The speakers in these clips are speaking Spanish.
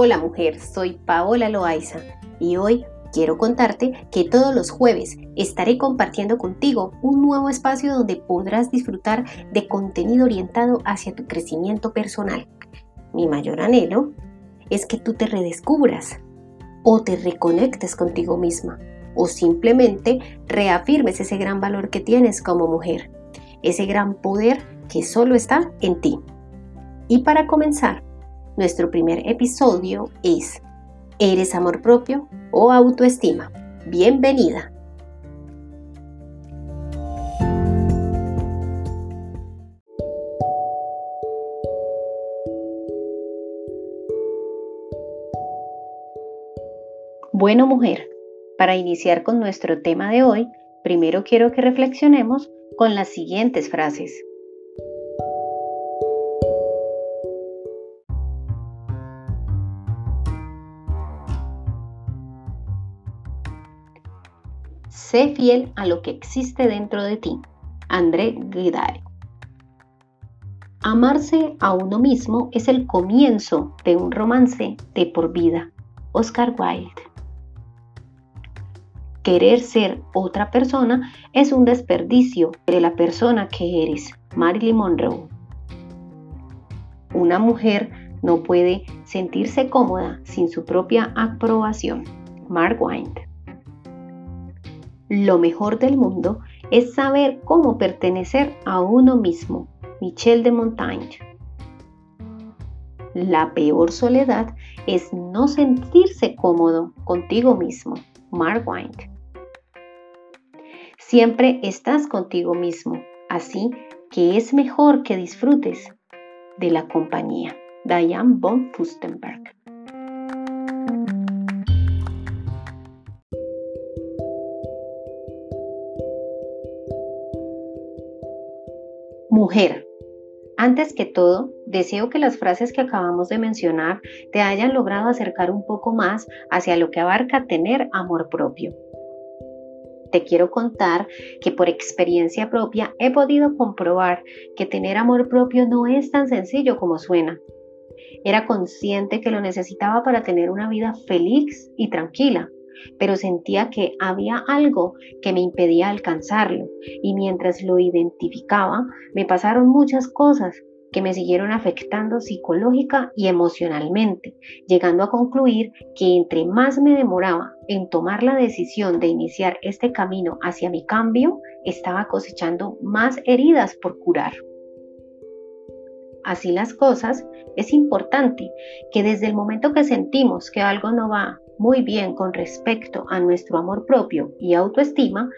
Hola mujer, soy Paola Loaiza y hoy quiero contarte que todos los jueves estaré compartiendo contigo un nuevo espacio donde podrás disfrutar de contenido orientado hacia tu crecimiento personal. Mi mayor anhelo es que tú te redescubras o te reconectes contigo misma o simplemente reafirmes ese gran valor que tienes como mujer, ese gran poder que solo está en ti. Y para comenzar, nuestro primer episodio es ¿Eres amor propio o autoestima? Bienvenida. Bueno mujer, para iniciar con nuestro tema de hoy, primero quiero que reflexionemos con las siguientes frases. Sé fiel a lo que existe dentro de ti. André Guidare. Amarse a uno mismo es el comienzo de un romance de por vida. Oscar Wilde. Querer ser otra persona es un desperdicio de la persona que eres. Marilyn Monroe. Una mujer no puede sentirse cómoda sin su propia aprobación. Mark Wind. Lo mejor del mundo es saber cómo pertenecer a uno mismo. Michel de Montaigne. La peor soledad es no sentirse cómodo contigo mismo. Mark Wind. Siempre estás contigo mismo, así que es mejor que disfrutes de la compañía. Diane von Fustenberg. Mujer. Antes que todo, deseo que las frases que acabamos de mencionar te hayan logrado acercar un poco más hacia lo que abarca tener amor propio. Te quiero contar que por experiencia propia he podido comprobar que tener amor propio no es tan sencillo como suena. Era consciente que lo necesitaba para tener una vida feliz y tranquila, pero sentía que había algo que me impedía alcanzarlo y mientras lo identificaba me pasaron muchas cosas que me siguieron afectando psicológica y emocionalmente, llegando a concluir que entre más me demoraba en tomar la decisión de iniciar este camino hacia mi cambio, estaba cosechando más heridas por curar. Así las cosas, es importante que desde el momento que sentimos que algo no va muy bien con respecto a nuestro amor propio y autoestima,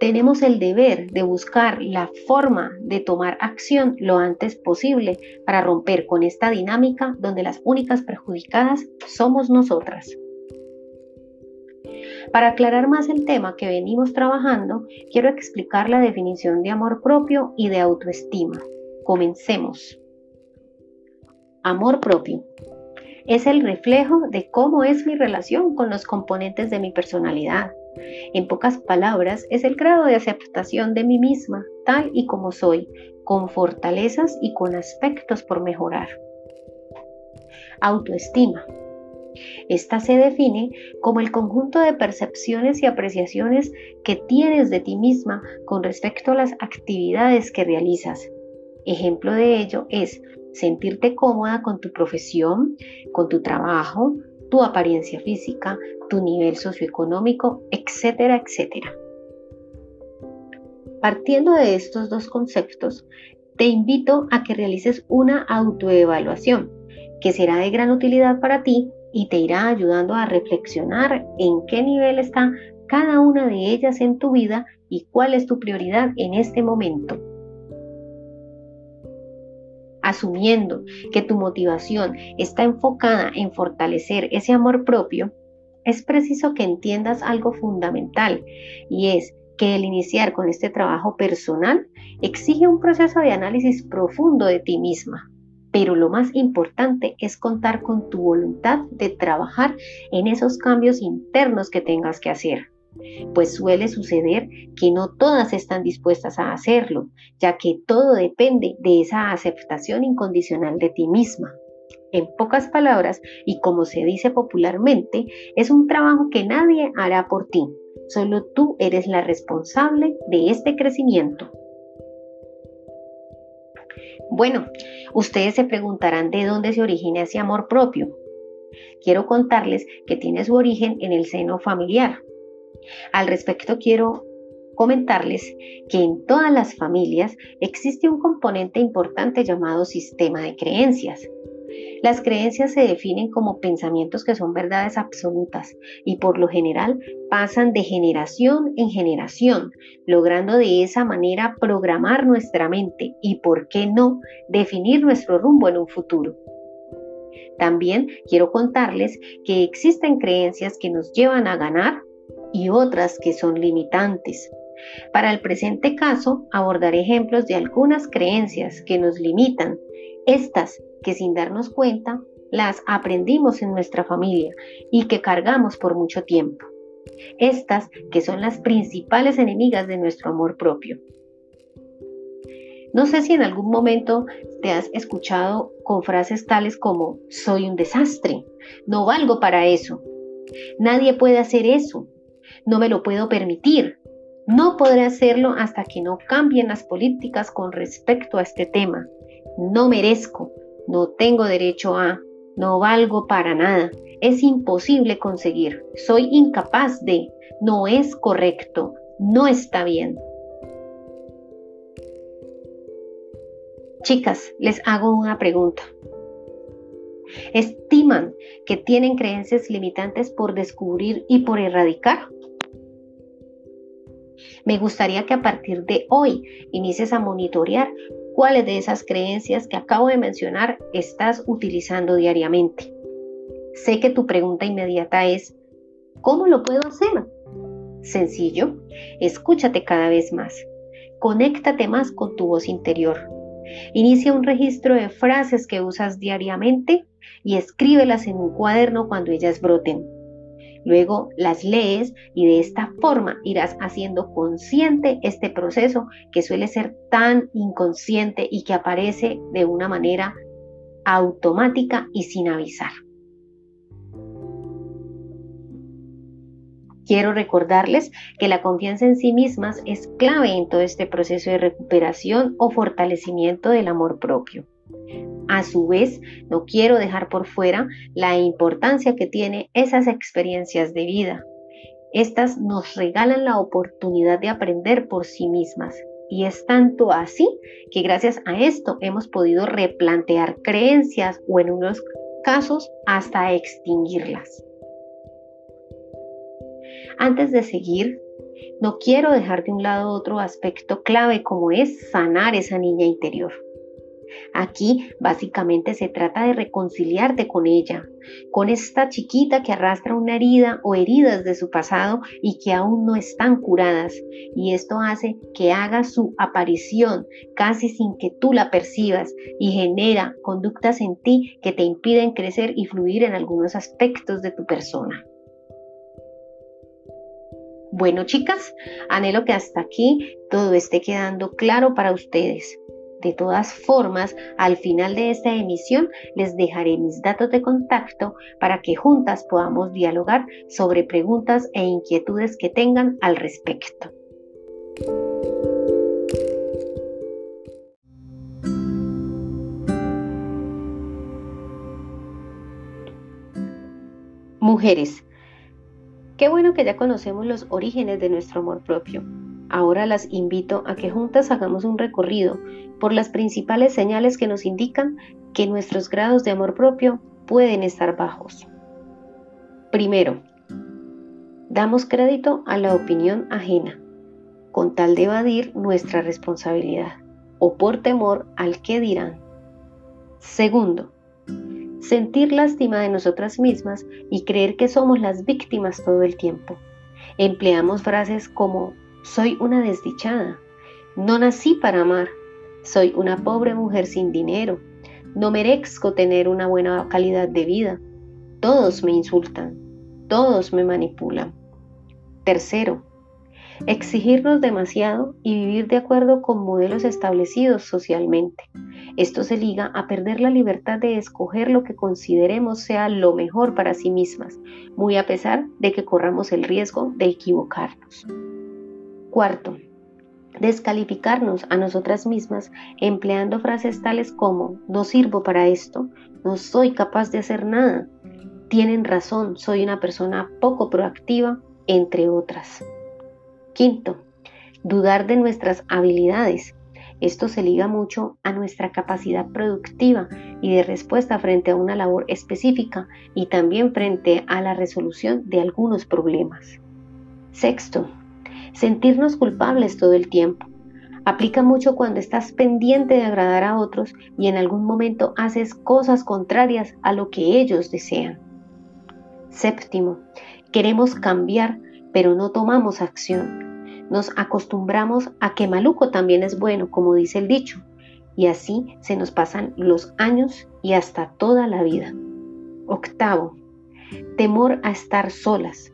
tenemos el deber de buscar la forma de tomar acción lo antes posible para romper con esta dinámica donde las únicas perjudicadas somos nosotras. Para aclarar más el tema que venimos trabajando, quiero explicar la definición de amor propio y de autoestima. Comencemos. Amor propio es el reflejo de cómo es mi relación con los componentes de mi personalidad. En pocas palabras, es el grado de aceptación de mí misma, tal y como soy, con fortalezas y con aspectos por mejorar. Autoestima. Esta se define como el conjunto de percepciones y apreciaciones que tienes de ti misma con respecto a las actividades que realizas. Ejemplo de ello es sentirte cómoda con tu profesión, con tu trabajo, tu apariencia física, tu nivel socioeconómico, etcétera, etcétera. Partiendo de estos dos conceptos, te invito a que realices una autoevaluación que será de gran utilidad para ti y te irá ayudando a reflexionar en qué nivel está cada una de ellas en tu vida y cuál es tu prioridad en este momento asumiendo que tu motivación está enfocada en fortalecer ese amor propio, es preciso que entiendas algo fundamental y es que el iniciar con este trabajo personal exige un proceso de análisis profundo de ti misma. Pero lo más importante es contar con tu voluntad de trabajar en esos cambios internos que tengas que hacer pues suele suceder que no todas están dispuestas a hacerlo, ya que todo depende de esa aceptación incondicional de ti misma. En pocas palabras, y como se dice popularmente, es un trabajo que nadie hará por ti. Solo tú eres la responsable de este crecimiento. Bueno, ustedes se preguntarán de dónde se origina ese amor propio. Quiero contarles que tiene su origen en el seno familiar. Al respecto quiero comentarles que en todas las familias existe un componente importante llamado sistema de creencias. Las creencias se definen como pensamientos que son verdades absolutas y por lo general pasan de generación en generación, logrando de esa manera programar nuestra mente y, por qué no, definir nuestro rumbo en un futuro. También quiero contarles que existen creencias que nos llevan a ganar y otras que son limitantes. Para el presente caso, abordaré ejemplos de algunas creencias que nos limitan, estas que sin darnos cuenta las aprendimos en nuestra familia y que cargamos por mucho tiempo. Estas que son las principales enemigas de nuestro amor propio. No sé si en algún momento te has escuchado con frases tales como soy un desastre, no valgo para eso, nadie puede hacer eso, no me lo puedo permitir, no podré hacerlo hasta que no cambien las políticas con respecto a este tema. No merezco, no tengo derecho a, no valgo para nada, es imposible conseguir, soy incapaz de, no es correcto, no está bien. Chicas, les hago una pregunta. ¿Estiman que tienen creencias limitantes por descubrir y por erradicar? Me gustaría que a partir de hoy inicies a monitorear cuáles de esas creencias que acabo de mencionar estás utilizando diariamente. Sé que tu pregunta inmediata es, ¿cómo lo puedo hacer? Sencillo, escúchate cada vez más. Conéctate más con tu voz interior. Inicia un registro de frases que usas diariamente y escríbelas en un cuaderno cuando ellas broten. Luego las lees y de esta forma irás haciendo consciente este proceso que suele ser tan inconsciente y que aparece de una manera automática y sin avisar. Quiero recordarles que la confianza en sí mismas es clave en todo este proceso de recuperación o fortalecimiento del amor propio. A su vez, no quiero dejar por fuera la importancia que tiene esas experiencias de vida. Estas nos regalan la oportunidad de aprender por sí mismas. Y es tanto así que gracias a esto hemos podido replantear creencias o en unos casos hasta extinguirlas. Antes de seguir, no quiero dejar de un lado otro aspecto clave como es sanar esa niña interior. Aquí básicamente se trata de reconciliarte con ella, con esta chiquita que arrastra una herida o heridas de su pasado y que aún no están curadas. Y esto hace que haga su aparición casi sin que tú la percibas y genera conductas en ti que te impiden crecer y fluir en algunos aspectos de tu persona. Bueno, chicas, anhelo que hasta aquí todo esté quedando claro para ustedes. De todas formas, al final de esta emisión les dejaré mis datos de contacto para que juntas podamos dialogar sobre preguntas e inquietudes que tengan al respecto. Mujeres, qué bueno que ya conocemos los orígenes de nuestro amor propio. Ahora las invito a que juntas hagamos un recorrido por las principales señales que nos indican que nuestros grados de amor propio pueden estar bajos. Primero, damos crédito a la opinión ajena, con tal de evadir nuestra responsabilidad o por temor al que dirán. Segundo, sentir lástima de nosotras mismas y creer que somos las víctimas todo el tiempo. Empleamos frases como soy una desdichada, no nací para amar, soy una pobre mujer sin dinero. No merezco tener una buena calidad de vida. Todos me insultan. Todos me manipulan. Tercero, exigirnos demasiado y vivir de acuerdo con modelos establecidos socialmente. Esto se liga a perder la libertad de escoger lo que consideremos sea lo mejor para sí mismas, muy a pesar de que corramos el riesgo de equivocarnos. Cuarto, descalificarnos a nosotras mismas empleando frases tales como no sirvo para esto, no soy capaz de hacer nada, tienen razón, soy una persona poco proactiva, entre otras. Quinto, dudar de nuestras habilidades. Esto se liga mucho a nuestra capacidad productiva y de respuesta frente a una labor específica y también frente a la resolución de algunos problemas. Sexto, sentirnos culpables todo el tiempo. Aplica mucho cuando estás pendiente de agradar a otros y en algún momento haces cosas contrarias a lo que ellos desean. Séptimo, queremos cambiar, pero no tomamos acción. Nos acostumbramos a que maluco también es bueno, como dice el dicho, y así se nos pasan los años y hasta toda la vida. Octavo, temor a estar solas,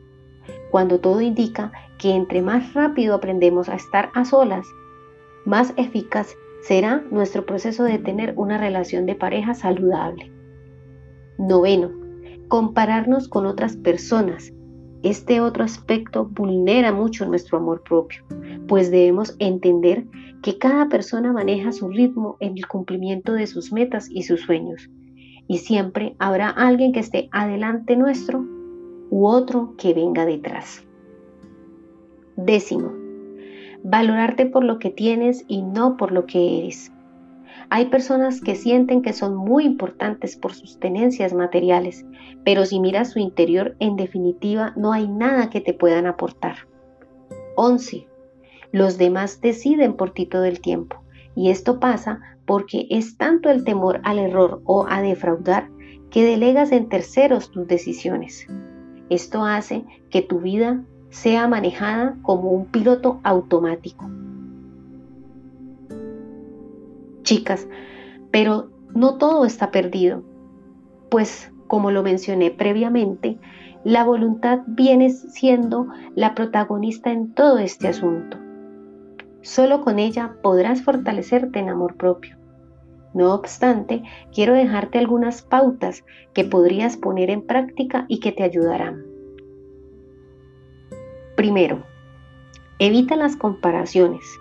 cuando todo indica que entre más rápido aprendemos a estar a solas, más eficaz será nuestro proceso de tener una relación de pareja saludable. Noveno, compararnos con otras personas. Este otro aspecto vulnera mucho nuestro amor propio, pues debemos entender que cada persona maneja su ritmo en el cumplimiento de sus metas y sus sueños, y siempre habrá alguien que esté adelante nuestro u otro que venga detrás. Décimo, valorarte por lo que tienes y no por lo que eres. Hay personas que sienten que son muy importantes por sus tenencias materiales, pero si miras su interior, en definitiva, no hay nada que te puedan aportar. 11. Los demás deciden por ti todo el tiempo, y esto pasa porque es tanto el temor al error o a defraudar que delegas en terceros tus decisiones. Esto hace que tu vida sea manejada como un piloto automático. Chicas, pero no todo está perdido, pues como lo mencioné previamente, la voluntad viene siendo la protagonista en todo este asunto. Solo con ella podrás fortalecerte en amor propio. No obstante, quiero dejarte algunas pautas que podrías poner en práctica y que te ayudarán. Primero, evita las comparaciones.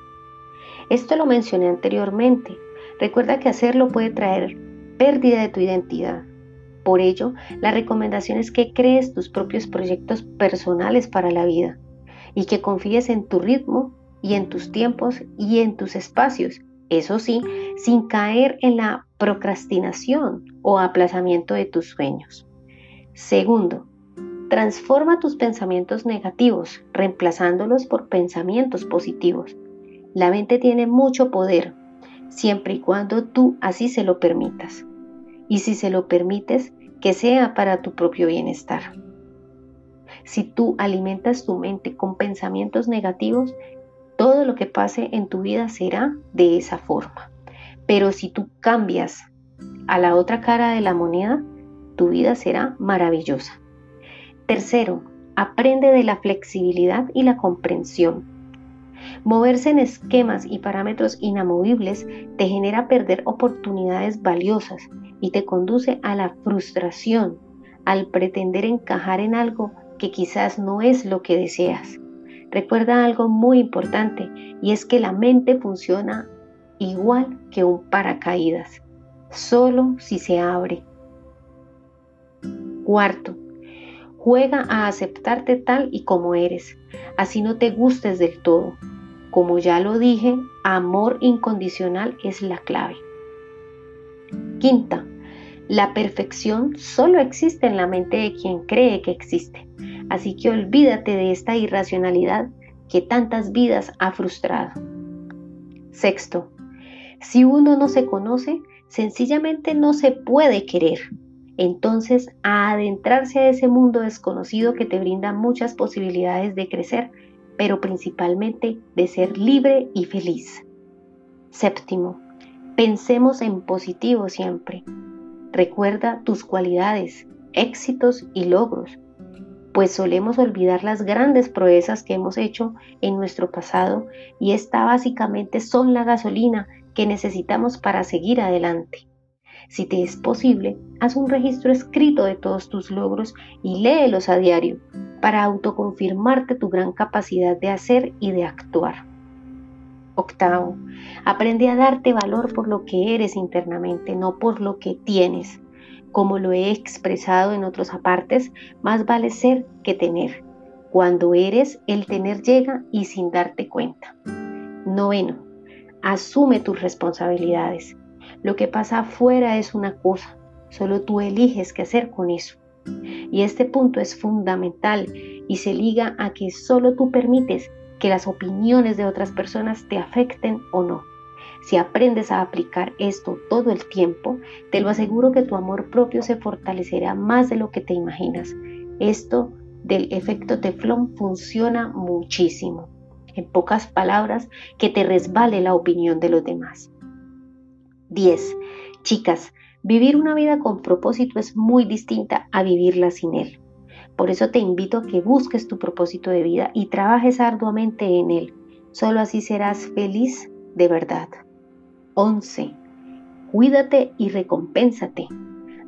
Esto lo mencioné anteriormente. Recuerda que hacerlo puede traer pérdida de tu identidad. Por ello, la recomendación es que crees tus propios proyectos personales para la vida y que confíes en tu ritmo y en tus tiempos y en tus espacios. Eso sí, sin caer en la procrastinación o aplazamiento de tus sueños. Segundo, Transforma tus pensamientos negativos, reemplazándolos por pensamientos positivos. La mente tiene mucho poder, siempre y cuando tú así se lo permitas. Y si se lo permites, que sea para tu propio bienestar. Si tú alimentas tu mente con pensamientos negativos, todo lo que pase en tu vida será de esa forma. Pero si tú cambias a la otra cara de la moneda, tu vida será maravillosa. Tercero, aprende de la flexibilidad y la comprensión. Moverse en esquemas y parámetros inamovibles te genera perder oportunidades valiosas y te conduce a la frustración al pretender encajar en algo que quizás no es lo que deseas. Recuerda algo muy importante y es que la mente funciona igual que un paracaídas, solo si se abre. Cuarto, Juega a aceptarte tal y como eres, así no te gustes del todo. Como ya lo dije, amor incondicional es la clave. Quinta, la perfección solo existe en la mente de quien cree que existe, así que olvídate de esta irracionalidad que tantas vidas ha frustrado. Sexto, si uno no se conoce, sencillamente no se puede querer entonces a adentrarse a ese mundo desconocido que te brinda muchas posibilidades de crecer, pero principalmente de ser libre y feliz. Séptimo, pensemos en positivo siempre. Recuerda tus cualidades, éxitos y logros, pues solemos olvidar las grandes proezas que hemos hecho en nuestro pasado y esta básicamente son la gasolina que necesitamos para seguir adelante. Si te es posible, haz un registro escrito de todos tus logros y léelos a diario para autoconfirmarte tu gran capacidad de hacer y de actuar. Octavo, aprende a darte valor por lo que eres internamente, no por lo que tienes. Como lo he expresado en otros apartes, más vale ser que tener. Cuando eres, el tener llega y sin darte cuenta. Noveno, asume tus responsabilidades. Lo que pasa afuera es una cosa, solo tú eliges qué hacer con eso. Y este punto es fundamental y se liga a que solo tú permites que las opiniones de otras personas te afecten o no. Si aprendes a aplicar esto todo el tiempo, te lo aseguro que tu amor propio se fortalecerá más de lo que te imaginas. Esto del efecto teflón funciona muchísimo. En pocas palabras, que te resbale la opinión de los demás. 10. Chicas, vivir una vida con propósito es muy distinta a vivirla sin él. Por eso te invito a que busques tu propósito de vida y trabajes arduamente en él. Solo así serás feliz de verdad. 11. Cuídate y recompénsate.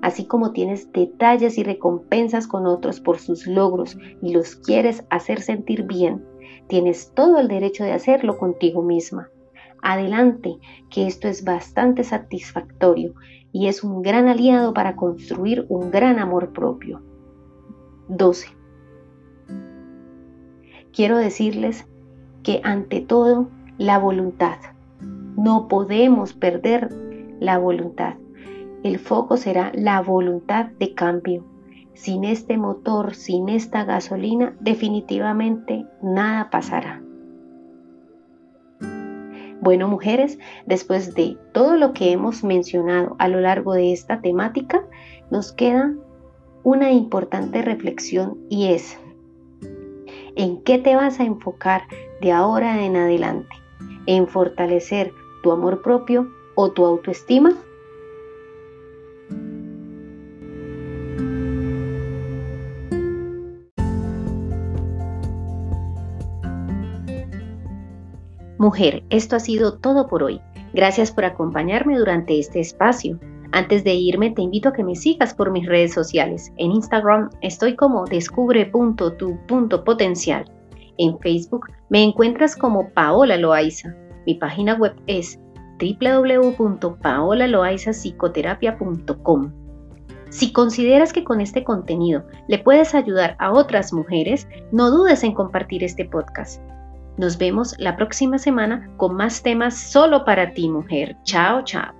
Así como tienes detalles y recompensas con otros por sus logros y los quieres hacer sentir bien, tienes todo el derecho de hacerlo contigo misma. Adelante, que esto es bastante satisfactorio y es un gran aliado para construir un gran amor propio. 12. Quiero decirles que ante todo la voluntad. No podemos perder la voluntad. El foco será la voluntad de cambio. Sin este motor, sin esta gasolina, definitivamente nada pasará. Bueno, mujeres, después de todo lo que hemos mencionado a lo largo de esta temática, nos queda una importante reflexión y es, ¿en qué te vas a enfocar de ahora en adelante? ¿En fortalecer tu amor propio o tu autoestima? Mujer, esto ha sido todo por hoy. Gracias por acompañarme durante este espacio. Antes de irme, te invito a que me sigas por mis redes sociales. En Instagram estoy como descubre.tu.potencial. En Facebook me encuentras como Paola Loaiza. Mi página web es www.paolaloaizapsicoterapia.com. Si consideras que con este contenido le puedes ayudar a otras mujeres, no dudes en compartir este podcast. Nos vemos la próxima semana con más temas solo para ti, mujer. Chao, chao.